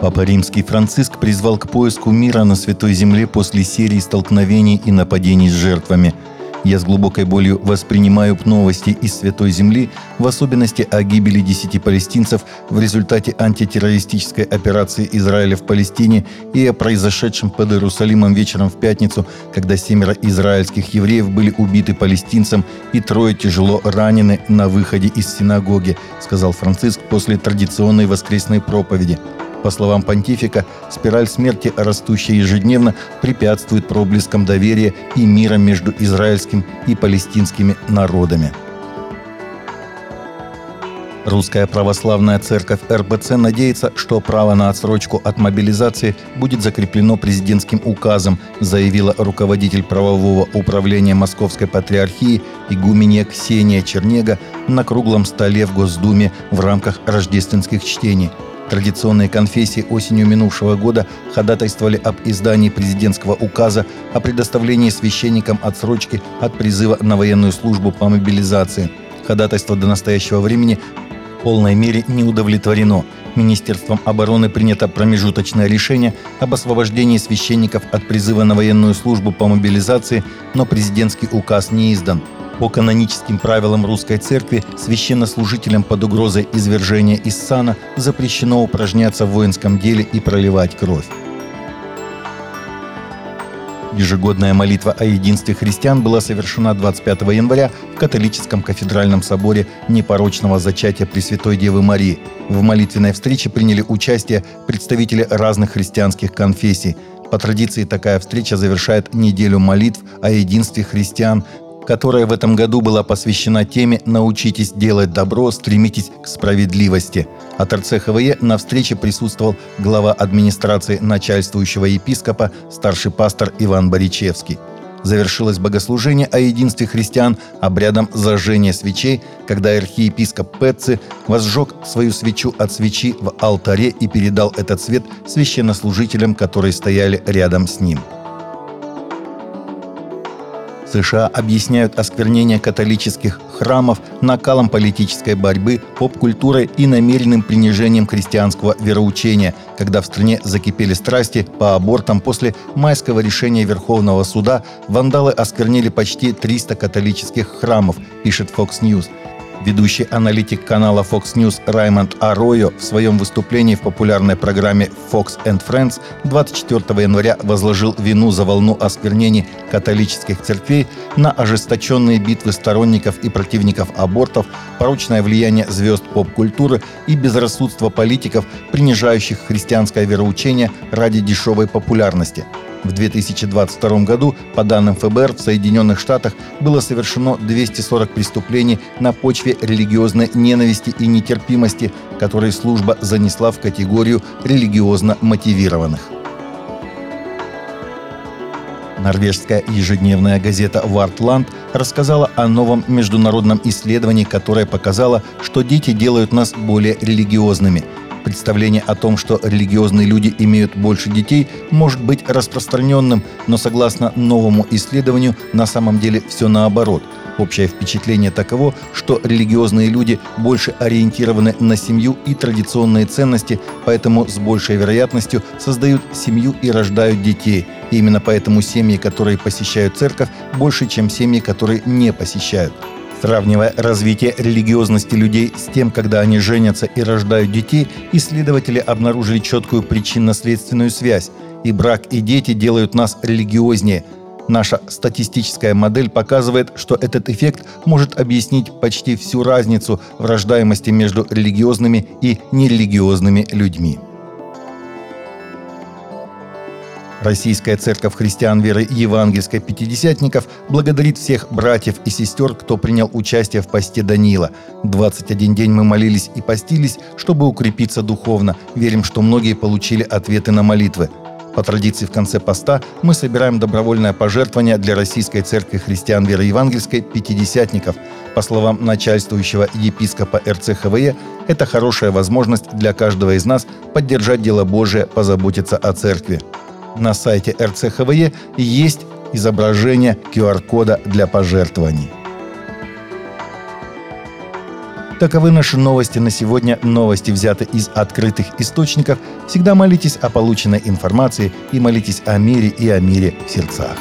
Папа Римский Франциск призвал к поиску мира на Святой Земле после серии столкновений и нападений с жертвами. Я с глубокой болью воспринимаю новости из Святой Земли, в особенности о гибели десяти палестинцев в результате антитеррористической операции Израиля в Палестине и о произошедшем под Иерусалимом вечером в пятницу, когда семеро израильских евреев были убиты палестинцем и трое тяжело ранены на выходе из синагоги, сказал Франциск после традиционной воскресной проповеди – по словам понтифика, спираль смерти, растущая ежедневно, препятствует проблескам доверия и мира между израильским и палестинскими народами. Русская православная церковь РПЦ надеется, что право на отсрочку от мобилизации будет закреплено президентским указом, заявила руководитель правового управления Московской Патриархии игуменья Ксения Чернега на круглом столе в Госдуме в рамках рождественских чтений – Традиционные конфессии осенью минувшего года ходатайствовали об издании президентского указа о предоставлении священникам отсрочки от призыва на военную службу по мобилизации. Ходатайство до настоящего времени в полной мере не удовлетворено. Министерством обороны принято промежуточное решение об освобождении священников от призыва на военную службу по мобилизации, но президентский указ не издан. По каноническим правилам русской церкви священнослужителям под угрозой извержения из сана запрещено упражняться в воинском деле и проливать кровь. Ежегодная молитва о единстве христиан была совершена 25 января в католическом кафедральном соборе непорочного зачатия Пресвятой Девы Марии. В молитвенной встрече приняли участие представители разных христианских конфессий. По традиции такая встреча завершает неделю молитв о единстве христиан, которая в этом году была посвящена теме «Научитесь делать добро, стремитесь к справедливости». От РЦХВЕ на встрече присутствовал глава администрации начальствующего епископа, старший пастор Иван Боричевский. Завершилось богослужение о единстве христиан обрядом зажжения свечей, когда архиепископ Петци возжег свою свечу от свечи в алтаре и передал этот свет священнослужителям, которые стояли рядом с ним. США объясняют осквернение католических храмов накалом политической борьбы, поп-культурой и намеренным принижением христианского вероучения, когда в стране закипели страсти по абортам после майского решения Верховного суда, вандалы осквернили почти 300 католических храмов, пишет Fox News – Ведущий аналитик канала Fox News Раймонд Аройо в своем выступлении в популярной программе Fox and Friends 24 января возложил вину за волну осквернений католических церквей на ожесточенные битвы сторонников и противников абортов, порочное влияние звезд поп-культуры и безрассудство политиков, принижающих христианское вероучение ради дешевой популярности – в 2022 году, по данным ФБР, в Соединенных Штатах было совершено 240 преступлений на почве религиозной ненависти и нетерпимости, которые служба занесла в категорию религиозно мотивированных. Норвежская ежедневная газета «Вартланд» рассказала о новом международном исследовании, которое показало, что дети делают нас более религиозными – Представление о том, что религиозные люди имеют больше детей, может быть распространенным, но согласно новому исследованию, на самом деле все наоборот. Общее впечатление таково, что религиозные люди больше ориентированы на семью и традиционные ценности, поэтому с большей вероятностью создают семью и рождают детей. И именно поэтому семьи, которые посещают церковь, больше, чем семьи, которые не посещают. Сравнивая развитие религиозности людей с тем, когда они женятся и рождают детей, исследователи обнаружили четкую причинно-следственную связь. И брак, и дети делают нас религиознее. Наша статистическая модель показывает, что этот эффект может объяснить почти всю разницу в рождаемости между религиозными и нерелигиозными людьми. Российская церковь христиан веры евангельской пятидесятников благодарит всех братьев и сестер, кто принял участие в посте Даниила. 21 день мы молились и постились, чтобы укрепиться духовно. Верим, что многие получили ответы на молитвы. По традиции в конце поста мы собираем добровольное пожертвование для Российской Церкви Христиан Веры Евангельской «Пятидесятников». По словам начальствующего епископа РЦХВЕ, это хорошая возможность для каждого из нас поддержать дело Божие, позаботиться о Церкви. На сайте РЦХВЕ есть изображение QR-кода для пожертвований. Таковы наши новости на сегодня. Новости взяты из открытых источников. Всегда молитесь о полученной информации и молитесь о мире и о мире в сердцах.